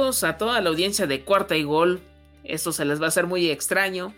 A toda la audiencia de Cuarta y Gol. Esto se les va a hacer muy extraño,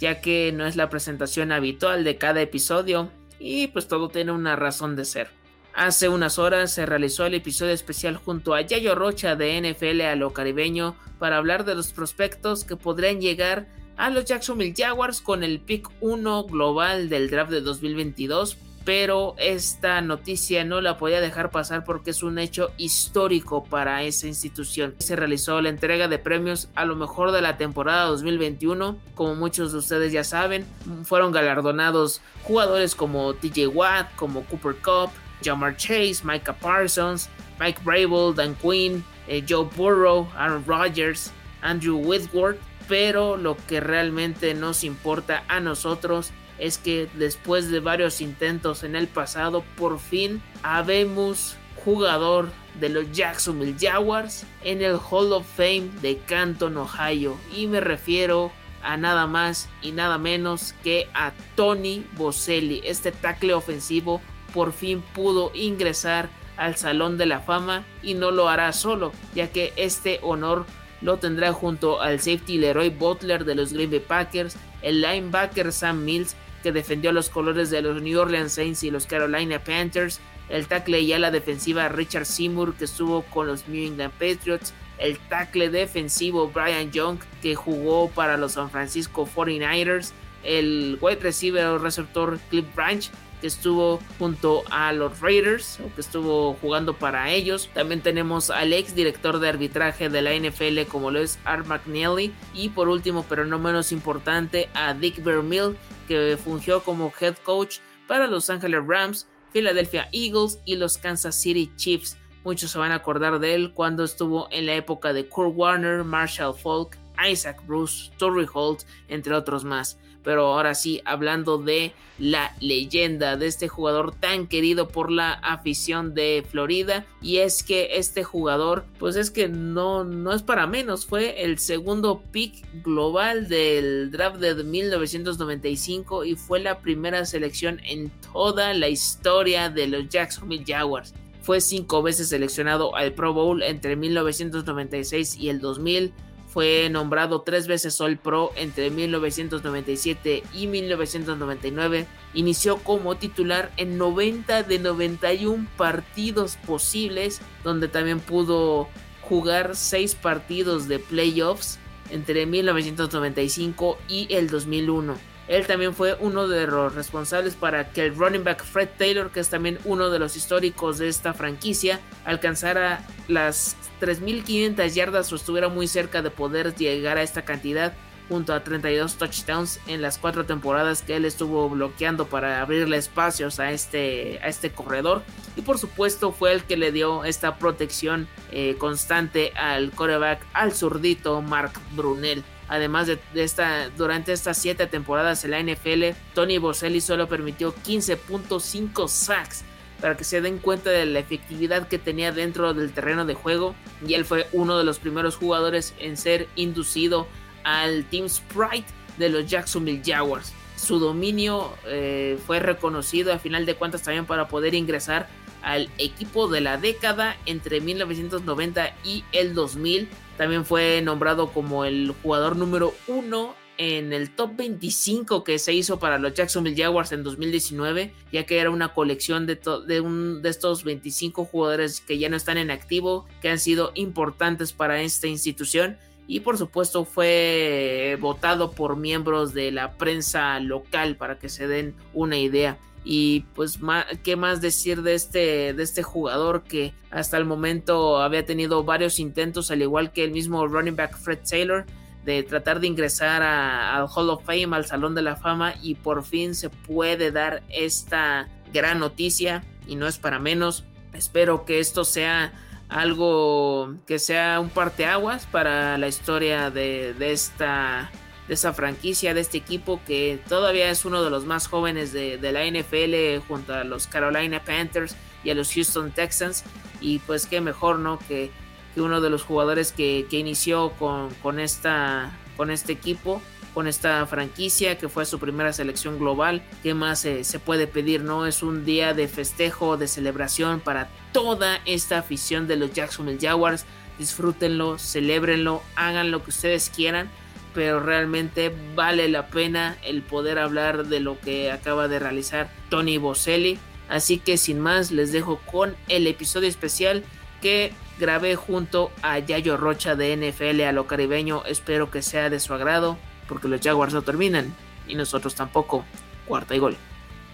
ya que no es la presentación habitual de cada episodio y pues todo tiene una razón de ser. Hace unas horas se realizó el episodio especial junto a Yayo Rocha de NFL a lo caribeño para hablar de los prospectos que podrían llegar a los Jacksonville Jaguars con el pick 1 global del draft de 2022 pero esta noticia no la podía dejar pasar porque es un hecho histórico para esa institución. Se realizó la entrega de premios a lo mejor de la temporada 2021, como muchos de ustedes ya saben, fueron galardonados jugadores como TJ Watt, como Cooper Cup, Jamar Chase, Micah Parsons, Mike Brable, Dan Quinn, eh, Joe Burrow, Aaron Rodgers, Andrew Whitworth, pero lo que realmente nos importa a nosotros es que después de varios intentos en el pasado, por fin habemos jugador de los Jacksonville Jaguars en el Hall of Fame de Canton, Ohio. Y me refiero a nada más y nada menos que a Tony Boselli. Este tackle ofensivo por fin pudo ingresar al Salón de la Fama y no lo hará solo, ya que este honor lo tendrá junto al safety Leroy Butler de los Green Bay Packers, el linebacker Sam Mills que defendió los colores de los New Orleans Saints y los Carolina Panthers, el tackle y ala defensiva Richard Seymour que estuvo con los New England Patriots, el tackle defensivo Brian Young que jugó para los San Francisco 49ers, el wide receiver o receptor Cliff Branch que estuvo junto a los Raiders o que estuvo jugando para ellos. También tenemos al ex director de arbitraje de la NFL como lo es Art McNeely y por último pero no menos importante a Dick Vermeil que fungió como head coach para Los Angeles Rams, Philadelphia Eagles y los Kansas City Chiefs. Muchos se van a acordar de él cuando estuvo en la época de Kurt Warner, Marshall Falk, Isaac Bruce, Torrey Holt, entre otros más pero ahora sí, hablando de la leyenda de este jugador tan querido por la afición de Florida. Y es que este jugador, pues es que no, no es para menos, fue el segundo pick global del draft de 1995 y fue la primera selección en toda la historia de los Jacksonville Jaguars. Fue cinco veces seleccionado al Pro Bowl entre 1996 y el 2000 fue nombrado tres veces All Pro entre 1997 y 1999. Inició como titular en 90 de 91 partidos posibles, donde también pudo jugar seis partidos de playoffs entre 1995 y el 2001. Él también fue uno de los responsables para que el running back Fred Taylor, que es también uno de los históricos de esta franquicia, alcanzara las 3.500 yardas o estuviera muy cerca de poder llegar a esta cantidad junto a 32 touchdowns en las cuatro temporadas que él estuvo bloqueando para abrirle espacios a este, a este corredor. Y por supuesto fue el que le dio esta protección eh, constante al coreback, al zurdito Mark Brunel. Además de, esta, durante estas 7 temporadas en la NFL, Tony Boselli solo permitió 15.5 sacks para que se den cuenta de la efectividad que tenía dentro del terreno de juego y él fue uno de los primeros jugadores en ser inducido al Team Sprite de los Jacksonville Jaguars. Su dominio eh, fue reconocido a final de cuentas también para poder ingresar al equipo de la década entre 1990 y el 2000. También fue nombrado como el jugador número uno en el top 25 que se hizo para los Jacksonville Jaguars en 2019, ya que era una colección de, un, de estos 25 jugadores que ya no están en activo, que han sido importantes para esta institución y por supuesto fue votado por miembros de la prensa local para que se den una idea. Y pues, ¿qué más decir de este, de este jugador que hasta el momento había tenido varios intentos, al igual que el mismo running back Fred Taylor, de tratar de ingresar al Hall of Fame, al Salón de la Fama, y por fin se puede dar esta gran noticia, y no es para menos. Espero que esto sea algo que sea un parteaguas para la historia de, esta de esa franquicia, de este equipo que todavía es uno de los más jóvenes de, la NFL junto a los Carolina Panthers y a los Houston Texans. Y pues qué mejor, ¿no? Que, que uno de los jugadores que, inició con, con, esta, con este equipo con esta franquicia que fue su primera selección global. ¿Qué más se puede pedir? No es un día de festejo, de celebración para toda esta afición de los Jacksonville Jaguars. Disfrútenlo, celebrenlo, hagan lo que ustedes quieran, pero realmente vale la pena el poder hablar de lo que acaba de realizar Tony Boselli. Así que sin más, les dejo con el episodio especial que grabé junto a Yayo Rocha de NFL a lo caribeño. Espero que sea de su agrado porque los Jaguars no terminan y nosotros tampoco. Cuarta y gol.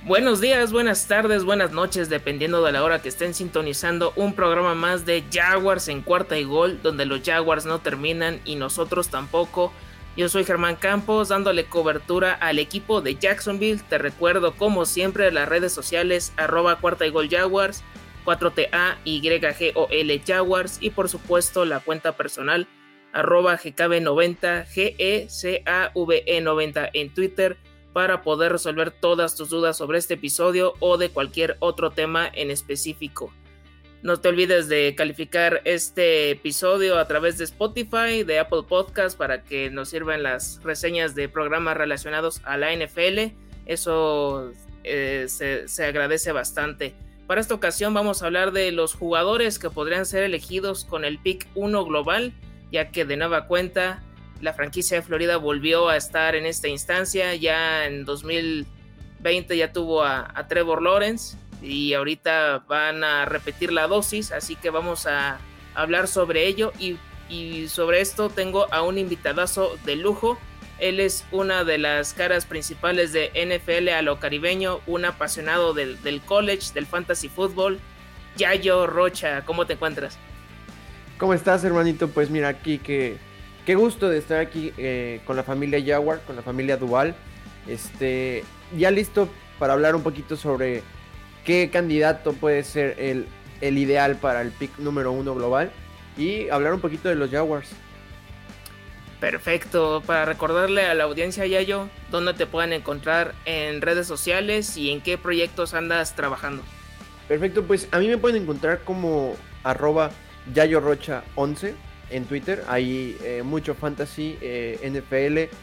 Buenos días, buenas tardes, buenas noches, dependiendo de la hora que estén sintonizando un programa más de Jaguars en cuarta y gol, donde los Jaguars no terminan y nosotros tampoco. Yo soy Germán Campos, dándole cobertura al equipo de Jacksonville. Te recuerdo, como siempre, las redes sociales, arroba cuarta y gol Jaguars, 4TA, YGOL Jaguars y por supuesto la cuenta personal arroba GKB90, GECAVE90 en Twitter para poder resolver todas tus dudas sobre este episodio o de cualquier otro tema en específico. No te olvides de calificar este episodio a través de Spotify, de Apple Podcast para que nos sirvan las reseñas de programas relacionados a la NFL. Eso eh, se, agradece bastante. Para esta ocasión vamos a hablar de los jugadores que podrían ser elegidos con el pick 1 global ya que de nueva cuenta la franquicia de Florida volvió a estar en esta instancia, ya en 2020 ya tuvo a, Trevor Lawrence y ahorita van a repetir la dosis, así que vamos a hablar sobre ello y, sobre esto tengo a un invitadazo de lujo. Él es una de las caras principales de NFL a lo caribeño, un apasionado del, college, del fantasy football. Yayo Rocha, ¿cómo te encuentras? ¿Cómo estás, hermanito? Pues mira, aquí que qué gusto de estar aquí eh, con la familia Jaguar, con la familia Dual. Este, ya listo para hablar un poquito sobre qué candidato puede ser el, el ideal para el pick número uno global y hablar un poquito de los Jaguars. Perfecto, para recordarle a la audiencia Yayo dónde te pueden encontrar en redes sociales y en qué proyectos andas trabajando. Perfecto, pues a mí me pueden encontrar como arroba Yayo Rocha 11 en Twitter. Hay eh, mucho fantasy, eh, NFL,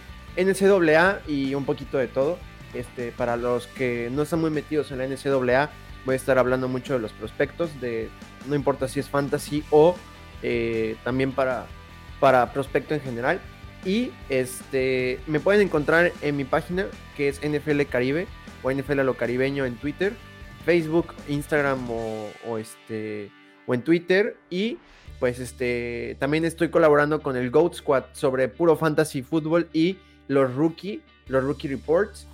NCAA y un poquito de todo. Este, para los que no están muy metidos en la NCAA, voy a estar hablando mucho de los prospectos, no importa si es fantasy o eh, también para, para prospecto en general. Y este, me pueden encontrar en mi página que es NFL Caribe o NFL a lo caribeño en Twitter, Facebook, Instagram o, este en Twitter. Y pues este también estoy colaborando con el Goat Squad sobre puro fantasy fútbol y los rookie, los rookie reports.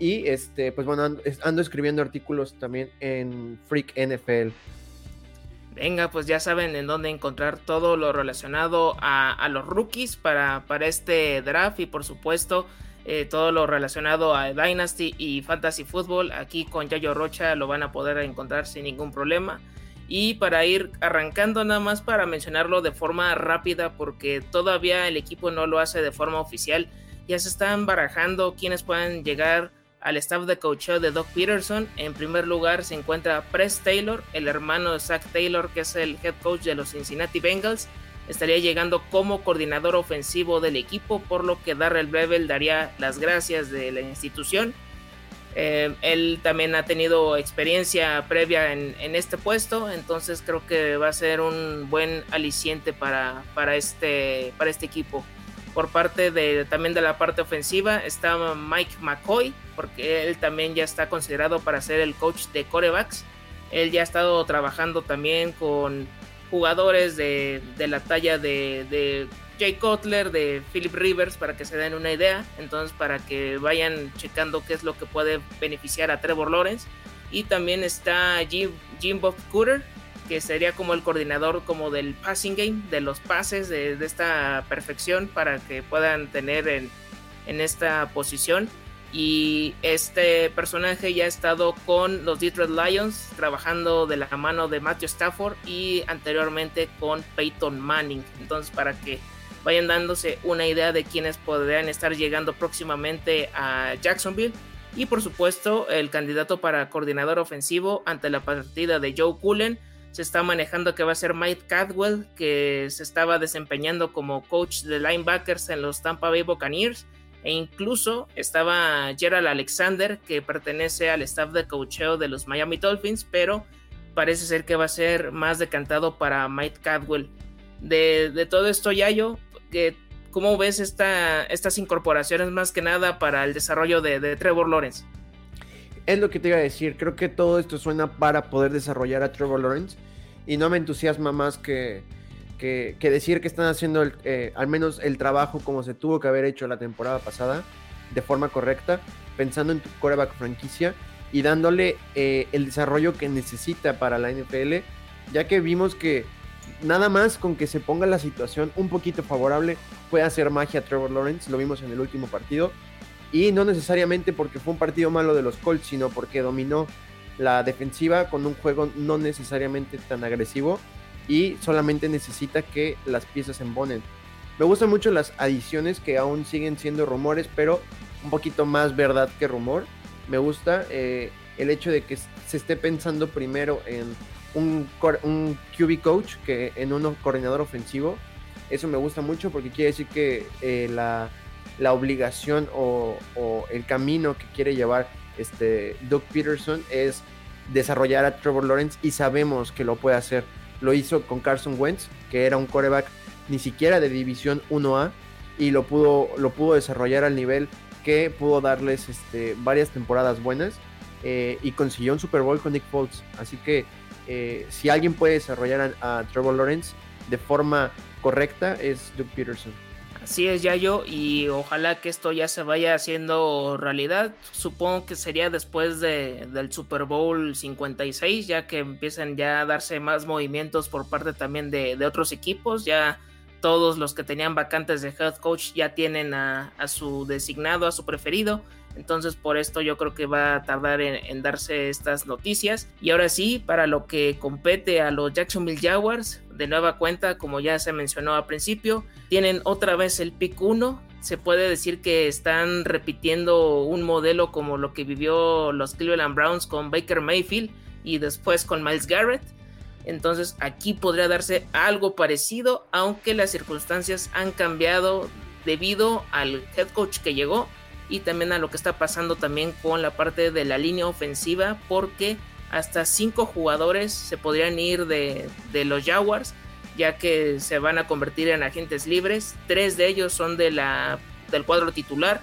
Y este, pues bueno, ando, escribiendo artículos también en Freak NFL. Venga, pues ya saben en dónde encontrar todo lo relacionado a, los rookies para, para, este draft y por supuesto eh, todo lo relacionado a Dynasty y Fantasy Football. Aquí con Yayo Rocha lo van a poder encontrar sin ningún problema. Y para ir arrancando nada más para mencionarlo de forma rápida porque todavía el equipo no lo hace de forma oficial. Ya se están barajando quienes puedan llegar al staff de coaching de Doc Peterson. En primer lugar se encuentra Press Taylor, el hermano de Zach Taylor, que es el head coach de los Cincinnati Bengals. Estaría llegando como coordinador ofensivo del equipo, por lo que Darrell Bevel daría las gracias de la institución. Eh, él también ha tenido experiencia previa en, este puesto, entonces creo que va a ser un buen aliciente para, para, este, para este equipo. Por parte de también de la parte ofensiva está Mike McCoy, porque él también ya está considerado para ser el coach de corebacks. Él ya ha estado trabajando también con jugadores de, la talla de, Jay Cutler, de Philip Rivers, para que se den una idea. Entonces, para que vayan checando qué es lo que puede beneficiar a Trevor Lawrence. Y también está Jim, Jim Bob Cooter, que sería como el coordinador como del passing game, de los pases, de, esta perfección para que puedan tener en, en, esta posición. Y este personaje ya ha estado con los Detroit Lions, trabajando de la mano de Matthew Stafford y anteriormente con Peyton Manning. Entonces, para que vayan dándose una idea de quiénes podrían estar llegando próximamente a Jacksonville. Y por supuesto, el candidato para coordinador ofensivo ante la partida de Joe Cullen se está manejando que va a ser Mike Cadwell, que se estaba desempeñando como coach de linebackers en los Tampa Bay Buccaneers. E incluso estaba Gerald Alexander, que pertenece al staff de coacheo de los Miami Dolphins, pero parece ser que va a ser más decantado para Mike Cadwell. De, todo esto, Yayo, que, ¿cómo ves esta, estas incorporaciones más que nada para el desarrollo de, de Trevor Lawrence? Es lo que te iba a decir. Creo que todo esto suena para poder desarrollar a Trevor Lawrence. Y no me entusiasma más que, que, decir que están haciendo eh, al menos el trabajo como se tuvo que haber hecho la temporada pasada, de forma correcta, pensando en tu coreback franquicia y dándole eh, el desarrollo que necesita para la NFL, ya que vimos que nada más con que se ponga la situación un poquito favorable puede hacer magia Trevor Lawrence, lo vimos en el último partido y no necesariamente porque fue un partido malo de los Colts, sino porque dominó la defensiva con un juego no necesariamente tan agresivo y solamente necesita que las piezas se embonen. Me gustan mucho las adiciones que aún siguen siendo rumores, pero un poquito más verdad que rumor. Me gusta eh, el hecho de que se esté pensando primero en un, un QB coach que en un coordinador ofensivo. Eso me gusta mucho porque quiere decir que eh, la la obligación o, el camino que quiere llevar este Doug Peterson es desarrollar a Trevor Lawrence y sabemos que lo puede hacer. Lo hizo con Carson Wentz, que era un coreback ni siquiera de división 1A y lo pudo, lo pudo desarrollar al nivel que pudo darles este, varias temporadas buenas eh, y consiguió un Super Bowl con Nick Foles. Así que eh, si alguien puede desarrollar a Trevor Lawrence de forma correcta es Doug Peterson. Así es, Yayo, y ojalá que esto ya se vaya haciendo realidad. Supongo que sería después de, del Super Bowl 56, ya que empiezan ya a darse más movimientos por parte también de, de otros equipos. Ya todos los que tenían vacantes de head coach ya tienen a, su designado, a su preferido. Entonces por esto yo creo que va a tardar en, darse estas noticias. Y ahora sí, para lo que compete a los Jacksonville Jaguars, de nueva cuenta, como ya se mencionó al principio, tienen otra vez el pick 1. Se puede decir que están repitiendo un modelo como lo que vivió los Cleveland Browns con Baker Mayfield y después con Miles Garrett entonces aquí podría darse algo parecido, aunque las circunstancias han cambiado debido al head coach que llegó y también a lo que está pasando también con la parte de la línea ofensiva, porque hasta cinco jugadores se podrían ir de, los Jaguars, ya que se van a convertir en agentes libres. Tres de ellos son de la, del cuadro titular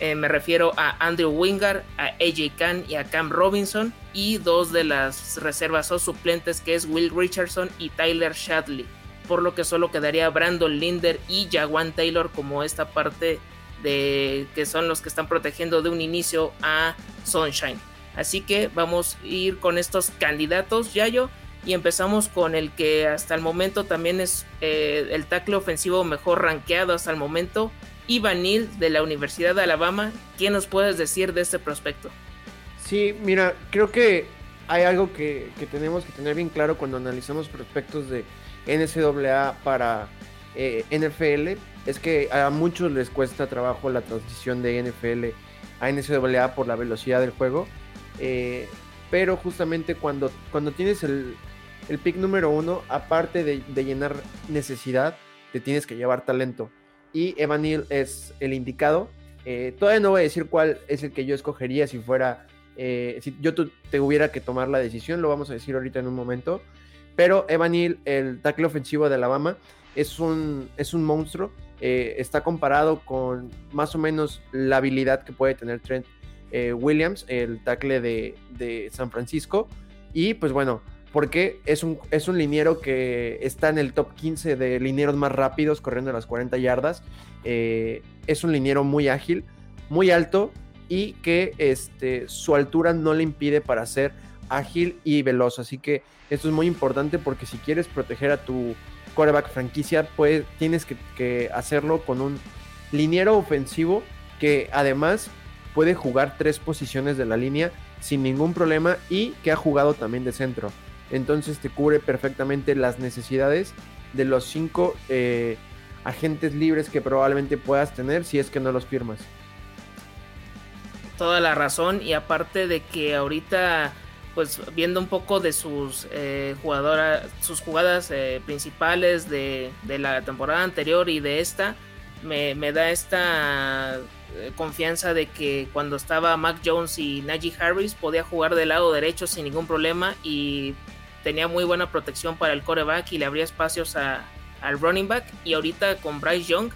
eh, me refiero a Andrew Wingard, a AJ Khan y a Cam Robinson. Y dos de las reservas o suplentes que es Will Richardson y Tyler Shadley. Por lo que solo quedaría Brandon Linder y Jawan Taylor como esta parte de que son los que están protegiendo de un inicio a Sunshine. Así que vamos a ir con estos candidatos, Yayo. Y empezamos con el que hasta el momento también es eh, el tackle ofensivo mejor rankeado hasta el momento, Ivanil de la Universidad de Alabama. ¿Qué nos puedes decir de este prospecto? Sí, mira, creo que hay algo que, tenemos que tener bien claro cuando analizamos prospectos de NCAA para eh, NFL. Es que a muchos les cuesta trabajo la transición de NFL a NCAA por la velocidad del juego. Eh, pero justamente cuando, cuando tienes el, pick número uno, aparte de, de llenar necesidad, te tienes que llevar talento y Evan Neal es el indicado. Eh, todavía no voy a decir cuál es el que yo escogería si fuera, eh, si yo te hubiera que tomar la decisión, lo vamos a decir ahorita en un momento. Pero Evan Neal, el tackle ofensivo de Alabama, es un, es un monstruo. Eh, está comparado con más o menos la habilidad que puede tener Trent Williams, el tackle de, de San Francisco. Y pues bueno, porque es un, es un liniero que está en el top 15 de linieros más rápidos corriendo las 40 yardas. Eh, es un liniero muy ágil, muy alto y que este, su altura no le impide para ser ágil y veloz. Así que esto es muy importante porque si quieres proteger a tu quarterback franquicia, pues tienes que, hacerlo con un liniero ofensivo que además puede jugar tres posiciones de la línea sin ningún problema y que ha jugado también de centro. Entonces te cubre perfectamente las necesidades de los cinco eh, agentes libres que probablemente puedas tener si es que no los firmas. Toda la razón y aparte de que ahorita pues viendo un poco de sus eh, jugadoras, sus jugadas eh, principales de, de, la temporada anterior y de esta, me, me da esta eh, confianza de que cuando estaba Mac Jones y Najee Harris podía jugar del lado derecho sin ningún problema y tenía muy buena protección para el coreback y le abría espacios al running back. Y ahorita con Bryce Young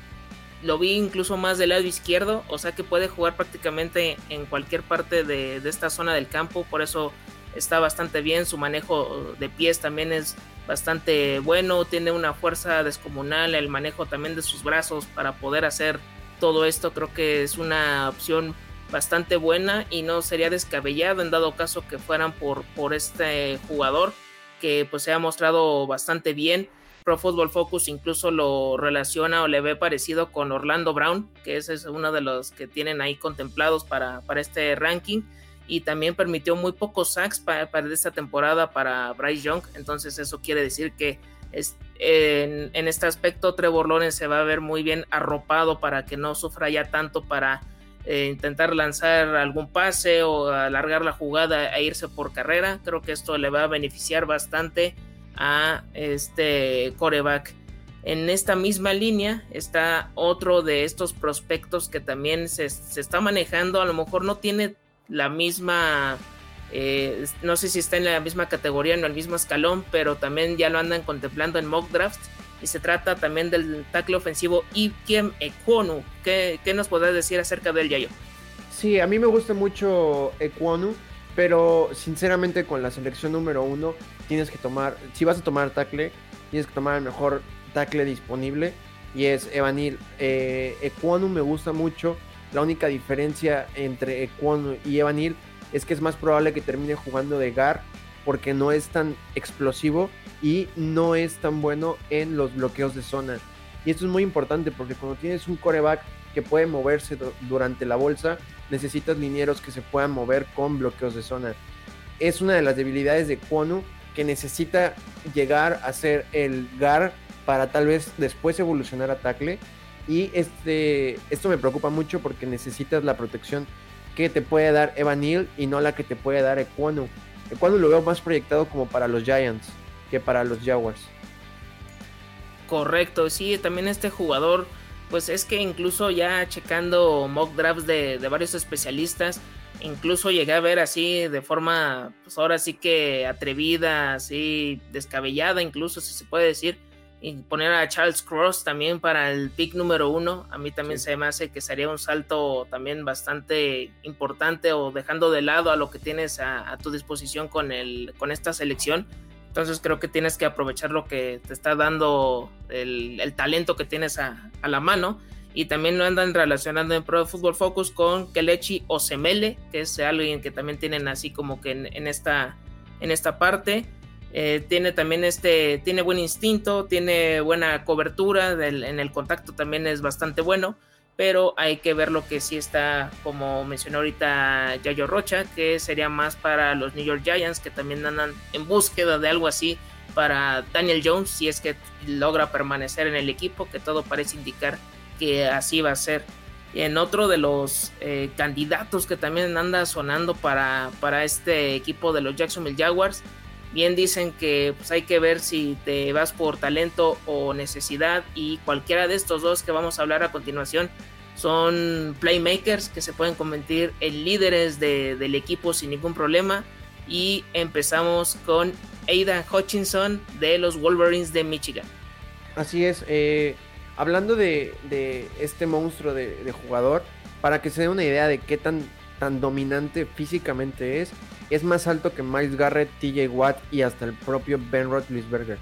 lo vi incluso más del lado izquierdo, o sea que puede jugar prácticamente en cualquier parte de, de esta zona del campo, por eso está bastante bien, su manejo de pies también es bastante bueno, tiene una fuerza descomunal, el manejo también de sus brazos para poder hacer todo esto creo que es una opción bastante buena y no sería descabellado en dado caso que fueran por, por este jugador que pues se ha mostrado bastante bien. Pro Football Focus incluso lo relaciona o le ve parecido con Orlando Brown, que ese es uno de los que tienen ahí contemplados para, para este ranking. Y también permitió muy pocos sacks para, para esta temporada para Bryce Young. Entonces eso quiere decir que en, este aspecto Trevor Lawrence se va a ver muy bien arropado para que no sufra ya tanto para eh, intentar lanzar algún pase o alargar la jugada e irse por carrera. Creo que esto le va a beneficiar bastante a este coreback. En esta misma línea está otro de estos prospectos que también se, se está manejando. A lo mejor no tiene la misma eh, no sé si está en la misma categoría, en el mismo escalón, pero también ya lo andan contemplando en mock draft. Y se trata también del tackle ofensivo Ikiem Ekwonu. ¿Qué, ¿Qué, nos podrás decir acerca del Yayo? Sí, a mí me gusta mucho Ekwonu, pero sinceramente con la selección número uno tienes que tomar, si vas a tomar tackle, tienes que tomar el mejor tackle disponible y es Evanil. Eh, me gusta mucho. La única diferencia entre Ekwonu y Evanil es que es más probable que termine jugando de Gar porque no es tan explosivo y no es tan bueno en los bloqueos de zona. Y esto es muy importante porque cuando tienes un coreback que puede moverse durante la bolsa, necesitas linieros que se puedan mover con bloqueos de zona. Es una de las debilidades de Kwonu que necesita llegar a ser el GAR para tal vez después evolucionar a tackle. Y este, esto me preocupa mucho porque necesitas la protección que te puede dar Evan Neal y no la que te puede dar Equanu. Equanu lo veo más proyectado como para los Giants que para los Jaguars. Correcto, sí, también este jugador, pues es que incluso ya checando mock drafts de, de varios especialistas, incluso llegué a ver así de forma, pues ahora sí que atrevida, así descabellada, incluso si se puede decir, y poner a Charles Cross también para el pick número uno, a mí también se me hace que sería un salto también bastante importante o dejando de lado a lo que tienes a, tu disposición con, el, con esta selección. Entonces creo que tienes que aprovechar lo que te está dando el, talento que tienes a, la mano. Y también lo andan relacionando en Pro Football Focus con Kelechi Osemele, que es alguien que también tienen así como que en, esta, en esta parte. Eh, tiene también este, tiene buen instinto, tiene buena cobertura, en el contacto también es bastante bueno, pero hay que ver lo que sí está, como mencionó ahorita Yayo Rocha, que sería más para los New York Giants, que también andan en búsqueda de algo así para Daniel Jones, si es que logra permanecer en el equipo, que todo parece indicar que así va a ser. En otro de los eh, candidatos que también anda sonando para, para este equipo de los Jacksonville Jaguars Bien dicen que pues, hay que ver si te vas por talento o necesidad y cualquiera de estos dos que vamos a hablar a continuación son playmakers que se pueden convertir en líderes del equipo sin ningún problema. Y empezamos con Aidan Hutchinson de los Wolverines de Michigan. Así es, eh, hablando de, este monstruo de, jugador, para que se dé una idea de qué tan, tan dominante físicamente es, es más alto que Miles Garrett, TJ Watt y hasta el propio Ben Roethlisberger.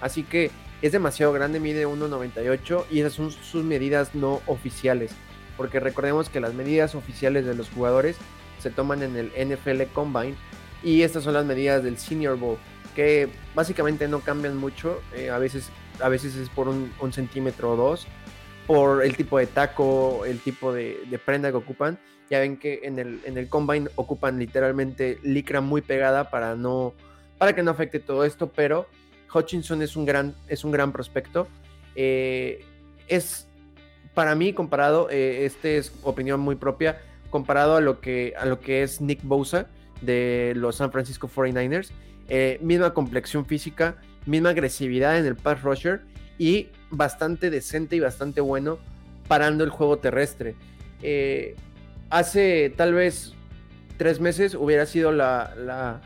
Así que es demasiado grande, mide 1.98 y esas son sus medidas no oficiales. Porque recordemos que las medidas oficiales de los jugadores se toman en el NFL Combine y estas son las medidas del Senior Bowl, que básicamente no cambian mucho, eh, a, veces, a veces es por un, centímetro o dos, por el tipo de taco, el tipo de, prenda que ocupan. Ya ven que en el, en el Combine ocupan literalmente licra muy pegada para, no, para que no afecte todo esto, pero Hutchinson es un gran, es un gran prospecto. Eh, es para mí comparado, eh, este es opinión muy propia, comparado a lo que, a lo que es Nick Bosa de los San Francisco 49ers. Eh, misma complexión física, misma agresividad en el pass rusher y bastante decente y bastante bueno parando el juego terrestre. hace tal vez tres meses hubiera sido la,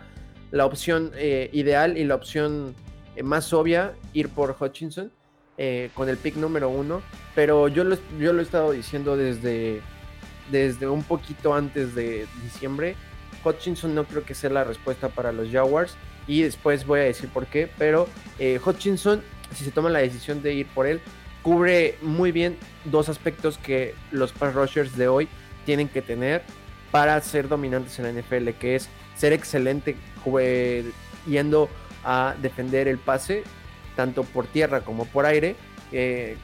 la, opción ideal y la opción eh, más obvia ir por Hutchinson eh, con el pick número uno, pero yo lo, yo lo he estado diciendo desde, desde un poquito antes de diciembre. Hutchinson no creo que sea la respuesta para los Jaguars y después voy a decir por qué, pero eh, Hutchinson, si se toma la decisión de ir por él, cubre muy bien dos aspectos que los pass rushers de hoy tienen que tener para ser dominantes en la NFL, que es ser excelente yendo a defender el pase, tanto por tierra como por aire. Eh,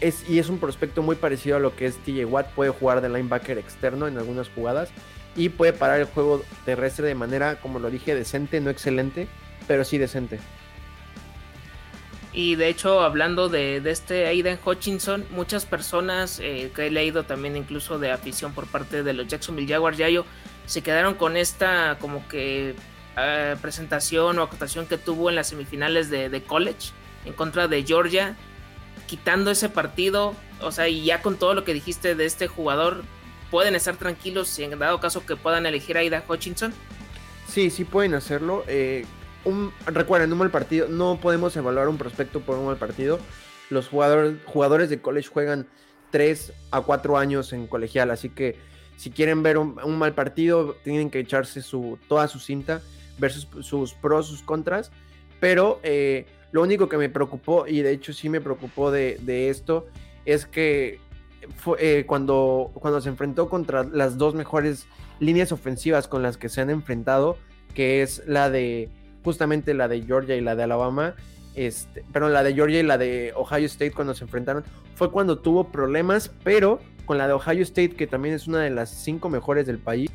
es, y es un prospecto muy parecido a lo que es TJ Watt. Puede jugar de linebacker externo en algunas jugadas y puede parar el juego terrestre de manera, como lo dije, decente, no excelente, pero sí decente. Y de hecho, hablando de, este Aiden Hutchinson, muchas personas eh, que he leído también incluso de afición por parte de los Jacksonville Jaguars, Yayo, se quedaron con esta como que eh, presentación o acotación que tuvo en las semifinales de, college en contra de Georgia, quitando ese partido, o sea, y ya con todo lo que dijiste de este jugador, ¿pueden estar tranquilos si en dado caso que puedan elegir a Ida Hutchinson? Sí, sí pueden hacerlo. Eh, un, recuerden, un mal partido, no podemos evaluar un prospecto por un mal partido. Los jugadores, jugadores de college juegan 3 a 4 años en colegial, así que si quieren ver un, mal partido, tienen que echarse su, toda su cinta ver sus, pros, sus contras, pero eh, lo único que me preocupó, y de hecho sí me preocupó de, esto, es que eh, cuando, cuando se enfrentó contra las dos mejores líneas ofensivas con las que se han enfrentado, que es la de justamente la de Georgia y la de Alabama, este, pero la de Georgia y la de Ohio State cuando se enfrentaron, fue cuando tuvo problemas, pero con la de Ohio State, que también es una de las cinco mejores del país,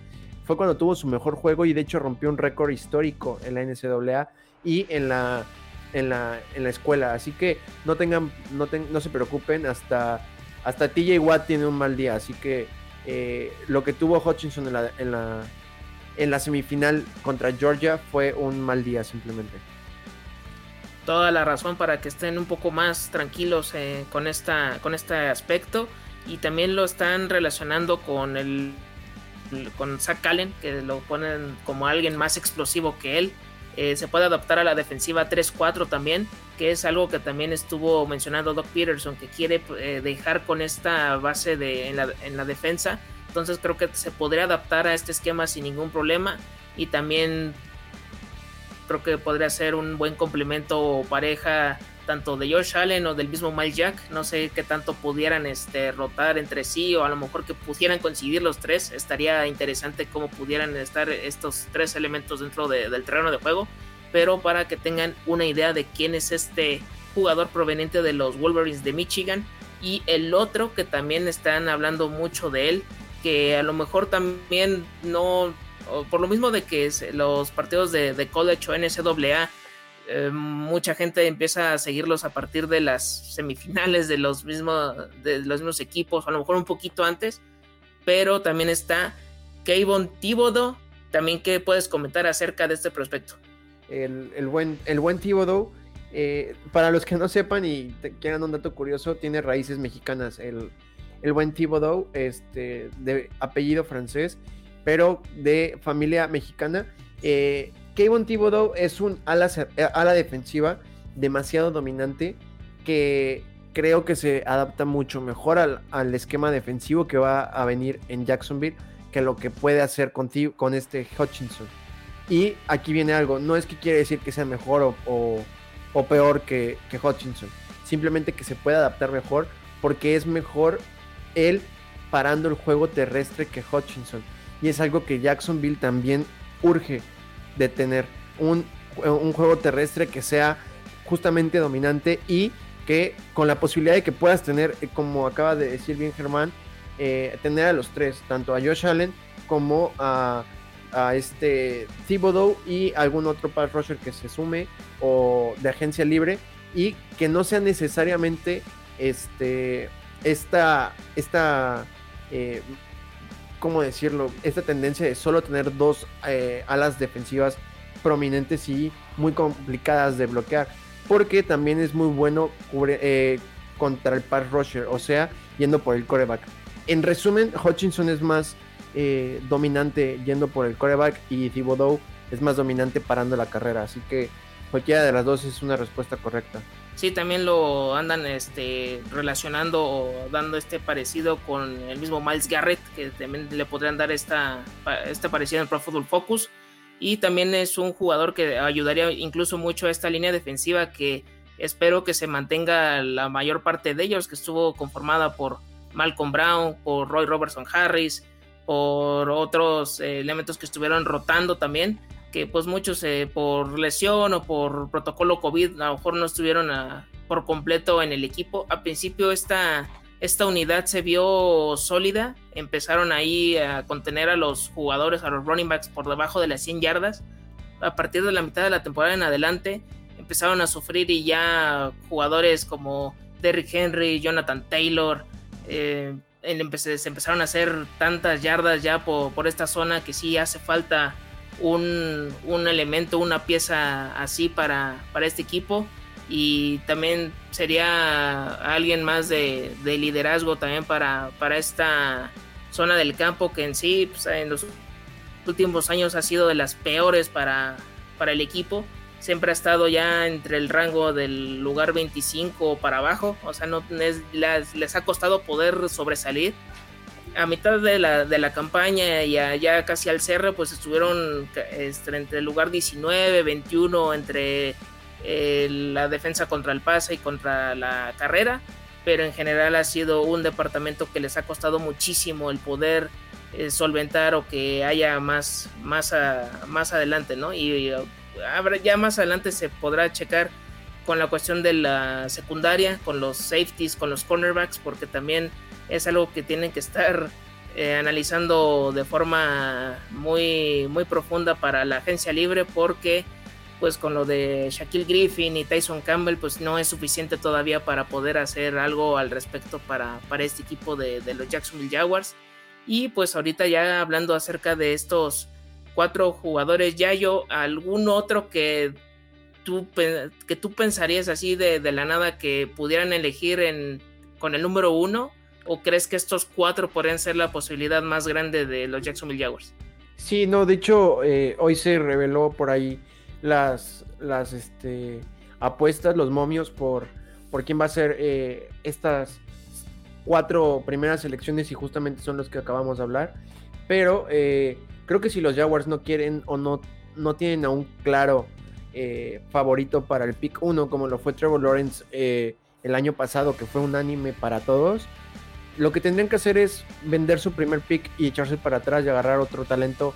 fue cuando tuvo su mejor juego y de hecho rompió un récord histórico en la NCAA y en la, en la, en la escuela. Así que no tengan, no, no se preocupen, hasta, hasta TJ Watt tiene un mal día. Así que eh, lo que tuvo Hutchinson en la, en, la, en la semifinal contra Georgia fue un mal día simplemente. Toda la razón para que estén un poco más tranquilos eh, con, esta, con este aspecto. Y también lo están relacionando con el con Zach Allen, que lo ponen como alguien más explosivo que él. Eh, se puede adaptar a la defensiva 3-4 también, que es algo que también estuvo mencionando Doc Peterson, que quiere eh, dejar con esta base de, en, la, en la defensa. Entonces creo que se podría adaptar a este esquema sin ningún problema. Y también creo que podría ser un buen complemento o pareja tanto de Josh Allen o del mismo Mike Jack. No sé qué tanto pudieran este, rotar entre sí o a lo mejor que pudieran coincidir los tres. Estaría interesante cómo pudieran estar estos tres elementos dentro del terreno de juego. Pero para que tengan una idea de quién es este jugador proveniente de los Wolverines de Michigan y el otro que también están hablando mucho de él, que a lo mejor también no, por lo mismo de que los partidos de, college o NCAA eh, mucha gente empieza a seguirlos a partir de las semifinales de los, mismos, de los mismos equipos, a lo mejor un poquito antes, pero también está Kayvon Thibodeau, también qué puedes comentar acerca de este prospecto. El, buen, el buen eh, para los que no sepan y quieran un dato curioso, tiene raíces mexicanas. El, el buen Thibodeau, este, de apellido francés, pero de familia mexicana. Eh, Kayvon Thibodeau es un ala, eh, ala defensiva demasiado dominante que creo que se adapta mucho mejor al, esquema defensivo que va a venir en Jacksonville que lo que puede hacer con, con este Hutchinson. Y aquí viene algo, no es que quiere decir que sea mejor o, peor que, que Hutchinson, simplemente que se puede adaptar mejor porque es mejor él parando el juego terrestre que Hutchinson. Y es algo que Jacksonville también urge de tener un, un juego terrestre que sea justamente dominante y que con la posibilidad de que puedas tener, eh, como acaba de decir bien Germán, eh, tener a los tres, tanto a Josh Allen como a, a este Thibodeau y algún otro pass rusher que se sume o de agencia libre y que no sea necesariamente este esta esta eh, cómo decirlo esta tendencia de solo tener dos eh, alas defensivas prominentes y muy complicadas de bloquear porque también es muy bueno eh, contra el pass rusher o sea yendo por el coreback en resumen Hutchinson es más eh, dominante yendo por el coreback y Thibodeau es más dominante parando la carrera. Así que cualquiera de las dos es una respuesta correcta. Sí, también lo andan este, relacionando o dando este parecido con el mismo Miles Garrett, que también le podrían dar esta, este parecido en Pro Football Focus. Y también es un jugador que ayudaría incluso mucho a esta línea defensiva que espero que se mantenga la mayor parte de ellos, que estuvo conformada por Malcolm Brown, por Roy Robertson Harris, por otros eh, elementos que estuvieron rotando también, que pues muchos eh, por lesión o por protocolo COVID a lo mejor no estuvieron por completo en el equipo. A principio esta, esta unidad se vio sólida, empezaron ahí a contener a los jugadores, a los running backs por debajo de las 100 yardas. A partir de la mitad de la temporada en adelante empezaron a sufrir y ya jugadores como Derrick Henry, Jonathan Taylor, eh, se empezaron a hacer tantas yardas ya por, esta zona que sí hace falta un, elemento, una pieza así para, para, este equipo. Y también sería alguien más de, liderazgo también para, para, esta zona del campo que en sí pues, en los últimos años ha sido de las peores para, para el equipo siempre ha estado ya entre el rango del lugar 25 para abajo, o sea, no les, ha costado poder sobresalir. A mitad de la, de la campaña y ya casi al cerro, pues estuvieron este, entre el lugar 19, 21, entre eh, la defensa contra el pase y contra la carrera, pero en general ha sido un departamento que les ha costado muchísimo el poder eh, solventar o que haya más, más, más adelante, ¿no? y ya más adelante se podrá checar con la cuestión de la secundaria, con los safeties, con los cornerbacks, porque también es algo que tienen que estar eh, analizando de forma muy, muy profunda para la agencia libre, porque pues con lo de Shaquille Griffin y Tyson Campbell, pues no es suficiente todavía para poder hacer algo al respecto para, para este equipo de, de los Jacksonville Jaguars. Y pues ahorita ya hablando acerca de estos cuatro jugadores, ya yo, algún otro que tú, que tú pensarías así de, la nada que pudieran elegir en, con el número uno? ¿O crees que estos cuatro podrían ser la posibilidad más grande de los Jacksonville Jaguars? Sí, no, de hecho, eh, hoy se reveló por ahí las, las este, apuestas, los momios por, por quién va a ser eh, estas cuatro primeras selecciones y justamente son los que acabamos de hablar. Pero eh, Creo que si los Jaguars no quieren o no, no tienen a un claro favorito para el pick 1, como lo fue Trevor Lawrence el año pasado, que fue un anime para todos, lo que tendrían que hacer es vender su primer pick y echarse para atrás y agarrar otro talento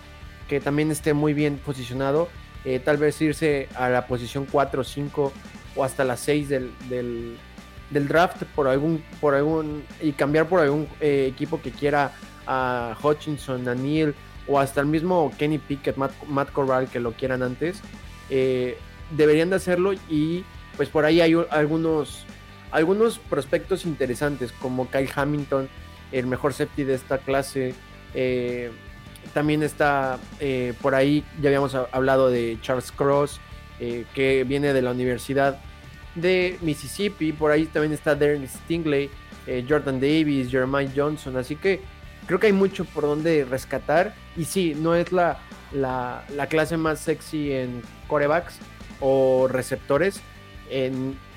que también esté muy bien posicionado. Eh, tal vez irse a la posición 4, 5 o hasta la 6 del, del, draft por algún, por algún y cambiar por algún equipo que quiera a Hutchinson, a Neil o hasta el mismo Kenny Pickett, Matt, Corral, que lo quieran antes, eh, deberían de hacerlo y pues por ahí hay algunos, algunos prospectos interesantes como Kyle Hamilton, el mejor safety de esta clase. Eh, también está eh, por ahí, ya habíamos hablado de Charles Cross, que viene de la Universidad de Mississippi. Por ahí también está Darren Stingley, Jordan Davis, Jeremiah Johnson. Así que creo que hay mucho por donde rescatar. Y sí, no es la, la, clase más sexy en corebacks o receptores,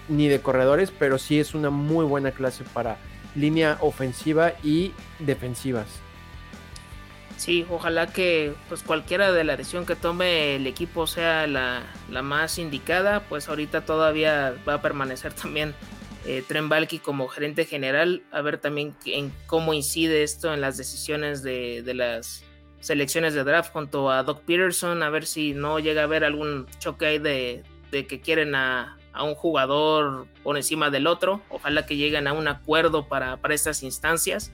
ni de corredores, pero sí es una muy buena clase para línea ofensiva y defensivas. Sí, ojalá que pues cualquiera de la decisión que tome el equipo sea la, más indicada, pues ahorita todavía va a permanecer también eh, Tren como gerente general, a ver también en cómo incide esto en las decisiones de, las selecciones de draft junto a Doc Peterson, a ver si no llega a haber algún choque ahí de, que quieren a, un jugador por encima del otro, ojalá que lleguen a un acuerdo para, para estas instancias,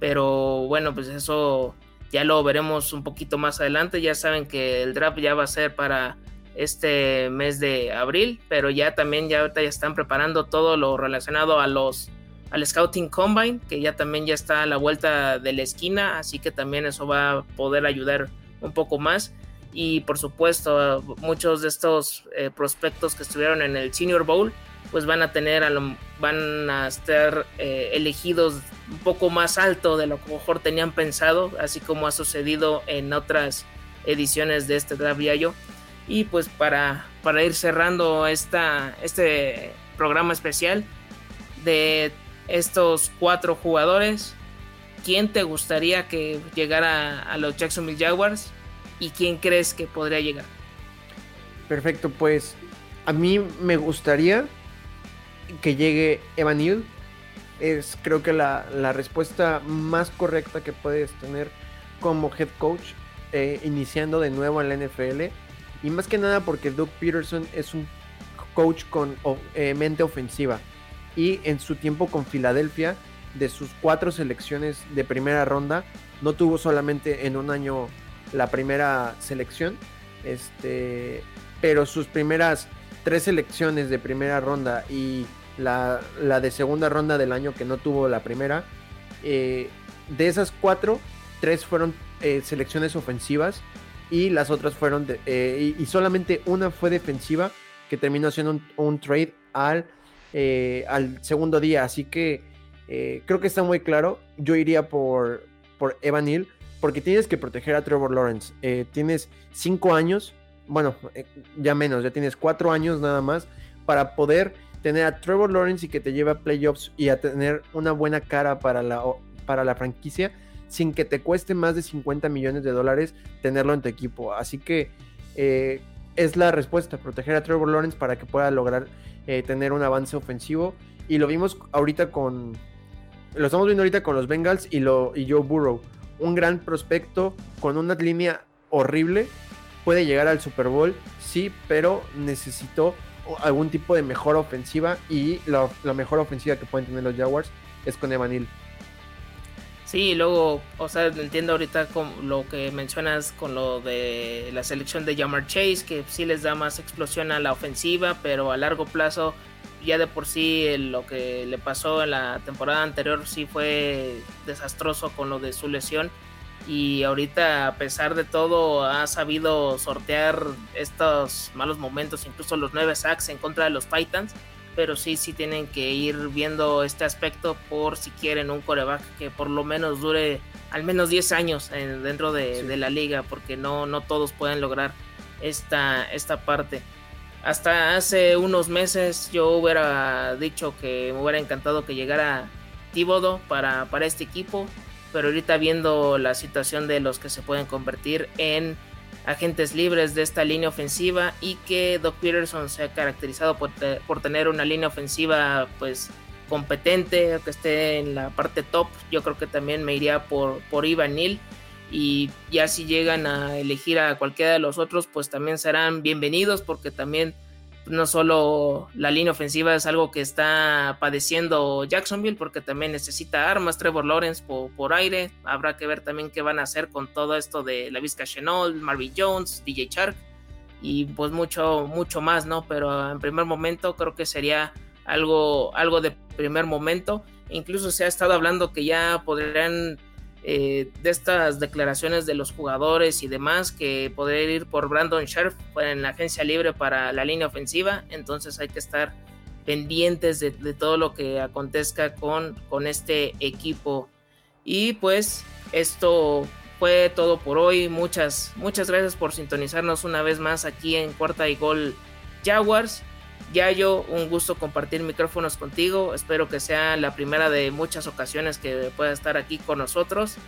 pero bueno, pues eso ya lo veremos un poquito más adelante. Ya saben que el draft ya va a ser para este mes de abril, pero ya también ya ahorita ya están preparando todo lo relacionado a los al Scouting Combine, que ya también ya está a la vuelta de la esquina, así que también eso va a poder ayudar un poco más. Y por supuesto, muchos de estos eh, prospectos que estuvieron en el Senior Bowl, pues van a tener, a lo, van a estar eh, elegidos un poco más alto de lo que mejor tenían pensado, así como ha sucedido en otras ediciones de este draft Y pues para, para ir cerrando esta, este programa especial de estos cuatro jugadores, ¿quién te gustaría que llegara a los Jacksonville Jaguars y quién crees que podría llegar? Perfecto, pues a mí me gustaría que llegue Evan Neal. Es creo que la, respuesta más correcta que puedes tener como head coach eh, iniciando de nuevo en la NFL. Y más que nada porque Doug Peterson es un coach con eh, mente ofensiva. Y en su tiempo con Filadelfia, de sus cuatro selecciones de primera ronda, no tuvo solamente en un año la primera selección. Este, pero sus primeras tres selecciones de primera ronda y la, de segunda ronda del año que no tuvo la primera. Eh, de esas cuatro, tres fueron eh, selecciones ofensivas y las otras fueron, eh, y, solamente una fue defensiva que terminó haciendo un, trade al, al segundo día. Así que creo que está muy claro. Yo iría por, por Evan Hill porque tienes que proteger a Trevor Lawrence. tienes cinco años, bueno, ya menos, ya tienes cuatro años nada más para poder tener a Trevor Lawrence y que te lleve a playoffs y a tener una buena cara para la, para la franquicia sin que te cueste más de 50 millones de dólares tenerlo en tu equipo. Así que eh, es la respuesta, proteger a Trevor Lawrence para que pueda lograr eh, tener un avance ofensivo. Y lo vimos ahorita con... Lo estamos viendo ahorita con los Bengals y, lo, y Joe Burrow. Un gran prospecto con una línea horrible. Puede llegar al Super Bowl, sí, pero necesitó algún tipo de mejor ofensiva y la, mejor ofensiva que pueden tener los Jaguars es con Evanil. Sí, luego, o sea, entiendo ahorita con lo que mencionas con lo de la selección de Jamar Chase, que sí les da más explosión a la ofensiva, pero a largo plazo, ya de por sí lo que le pasó en la temporada anterior sí fue desastroso con lo de su lesión. Y ahorita a pesar de todo ha sabido sortear estos malos momentos, incluso los nueve sacks en contra de los Titans, pero sí, sí tienen que ir viendo este aspecto por si quieren un coreback que por lo menos dure al menos 10 años dentro de, la liga, porque no, no todos pueden lograr esta, esta parte. Hasta hace unos meses yo hubiera dicho que me hubiera encantado que llegara Tíbodo para, para este equipo pero ahorita viendo la situación de los que se pueden convertir en agentes libres de esta línea ofensiva y que Doc Peterson se ha caracterizado por, tener una línea ofensiva pues competente, que esté en la parte top, yo creo que también me iría por, por Ivan y ya si llegan a elegir a cualquiera de los otros pues también serán bienvenidos porque también no solo la línea ofensiva es algo que está padeciendo Jacksonville porque también necesita armas, Trevor Lawrence por, aire, habrá que ver también qué van a hacer con todo esto de la Vizca Chenol, Marvin Jones, DJ Shark y pues mucho, mucho más, ¿no? Pero en primer momento creo que sería algo, algo de primer momento, incluso se ha estado hablando que ya podrían eh, de estas declaraciones de los jugadores y demás que poder ir por Brandon Scherf en la agencia libre para la línea ofensiva. Entonces hay que estar pendientes de, todo lo que acontezca con, con este equipo. Y pues esto fue todo por hoy. Muchas muchas gracias por sintonizarnos una vez más aquí en cuarta y gol Jaguars Yayo, un gusto compartir micrófonos contigo. Espero que sea la primera de muchas ocasiones que pueda estar aquí con nosotros.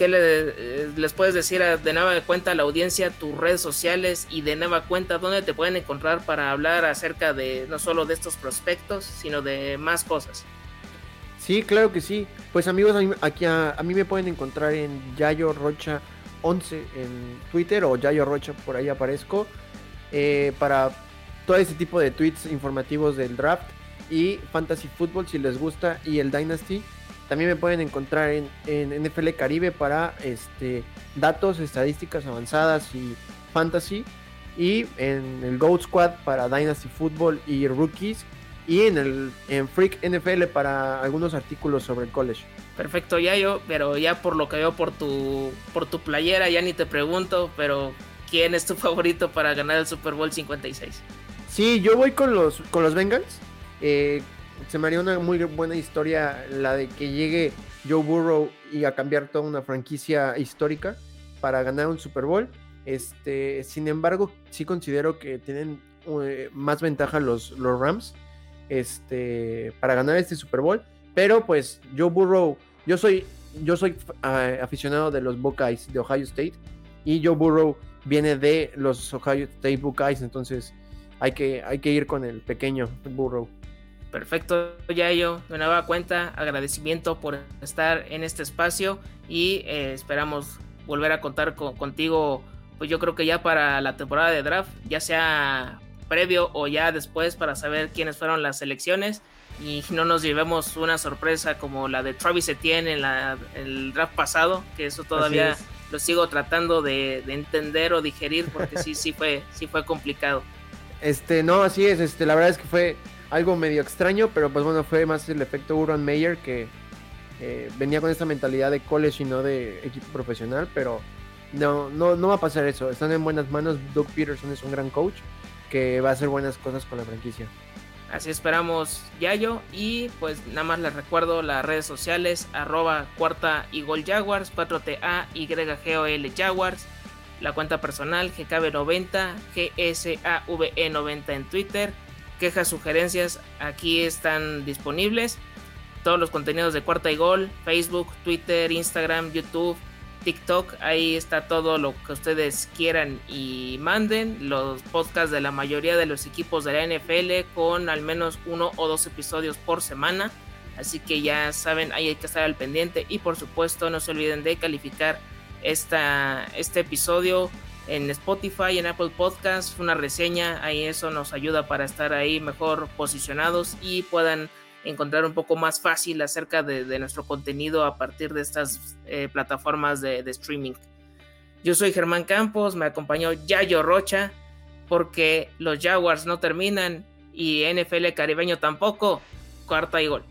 ¿qué le, les puedes decir de nueva cuenta a la audiencia, tus redes sociales y de nueva cuenta dónde te pueden encontrar para hablar acerca de no solo de estos prospectos, sino de más cosas? Sí, claro que sí. Pues amigos, aquí a, mí me pueden encontrar en Yayo Rocha 11 en Twitter o Yayo Rocha, por ahí aparezco, eh, para todo ese tipo de tweets informativos del draft y Fantasy Football si les gusta y el Dynasty. También me pueden encontrar en, NFL Caribe para este, datos, estadísticas avanzadas y fantasy. Y en el Goat Squad para Dynasty Football y Rookies y en el en Freak NFL para algunos artículos sobre el college. Perfecto, ya yo, pero ya por lo que veo por tu por tu playera ya ni te pregunto, pero ¿quién es tu favorito para ganar el Super Bowl 56? Sí, yo voy con los con los Bengals. Eh, se me haría una muy buena historia la de que llegue Joe Burrow y a cambiar toda una franquicia histórica para ganar un Super Bowl. Este, sin embargo, sí considero que tienen eh, más ventaja los, los Rams este, para ganar este Super Bowl. Pero pues Joe Burrow, yo soy, yo soy ah, aficionado de los Buckeyes de Ohio State y Joe Burrow viene de los Ohio State Buckeyes, entonces hay que, hay que ir con el pequeño Burrow. Perfecto, Yayo. De nueva cuenta, agradecimiento por estar en este espacio y eh, esperamos volver a contar contigo, pues yo creo que ya para la temporada de draft, ya sea previo o ya después para saber quiénes fueron las elecciones y no nos llevemos una sorpresa como la de Travis Etienne en el draft pasado, que eso todavía lo sigo tratando de, entender o digerir porque sí, sí fue, sí fue complicado. Este, no, así es, este, la verdad es que fue algo medio extraño, pero pues bueno, fue más el efecto Urban Meyer que eh, venía con esta mentalidad de college y no de equipo profesional, pero no, no, no va a pasar eso, están en buenas manos, Doug Peterson es un gran coach que va a hacer buenas cosas con la franquicia. Así esperamos, Yayo. Y pues nada más les recuerdo las redes sociales, arroba cuarta y gol Jaguars, 4TA y GOL Jaguars. La cuenta personal GKB90, GSAVE90 en Twitter. Quejas, sugerencias, aquí están disponibles. Todos los contenidos de cuarta y gol, Facebook, Twitter, Instagram, YouTube, TikTok, ahí está todo lo que ustedes quieran y manden. Los podcasts de la mayoría de los equipos de la NFL con al menos uno o dos episodios por semana. Así que ya saben, ahí hay que estar al pendiente. Y por supuesto, no se olviden de calificar esta, este episodio en Spotify, en Apple Podcasts, una reseña. Ahí eso nos ayuda para estar ahí mejor posicionados y puedan encontrar un poco más fácil acerca de, nuestro contenido a partir de estas eh, plataformas de, streaming. Yo soy Germán Campos, me acompañó Yayo Rocha, porque los Jaguars no terminan y NFL caribeño tampoco. Cuarta y gol.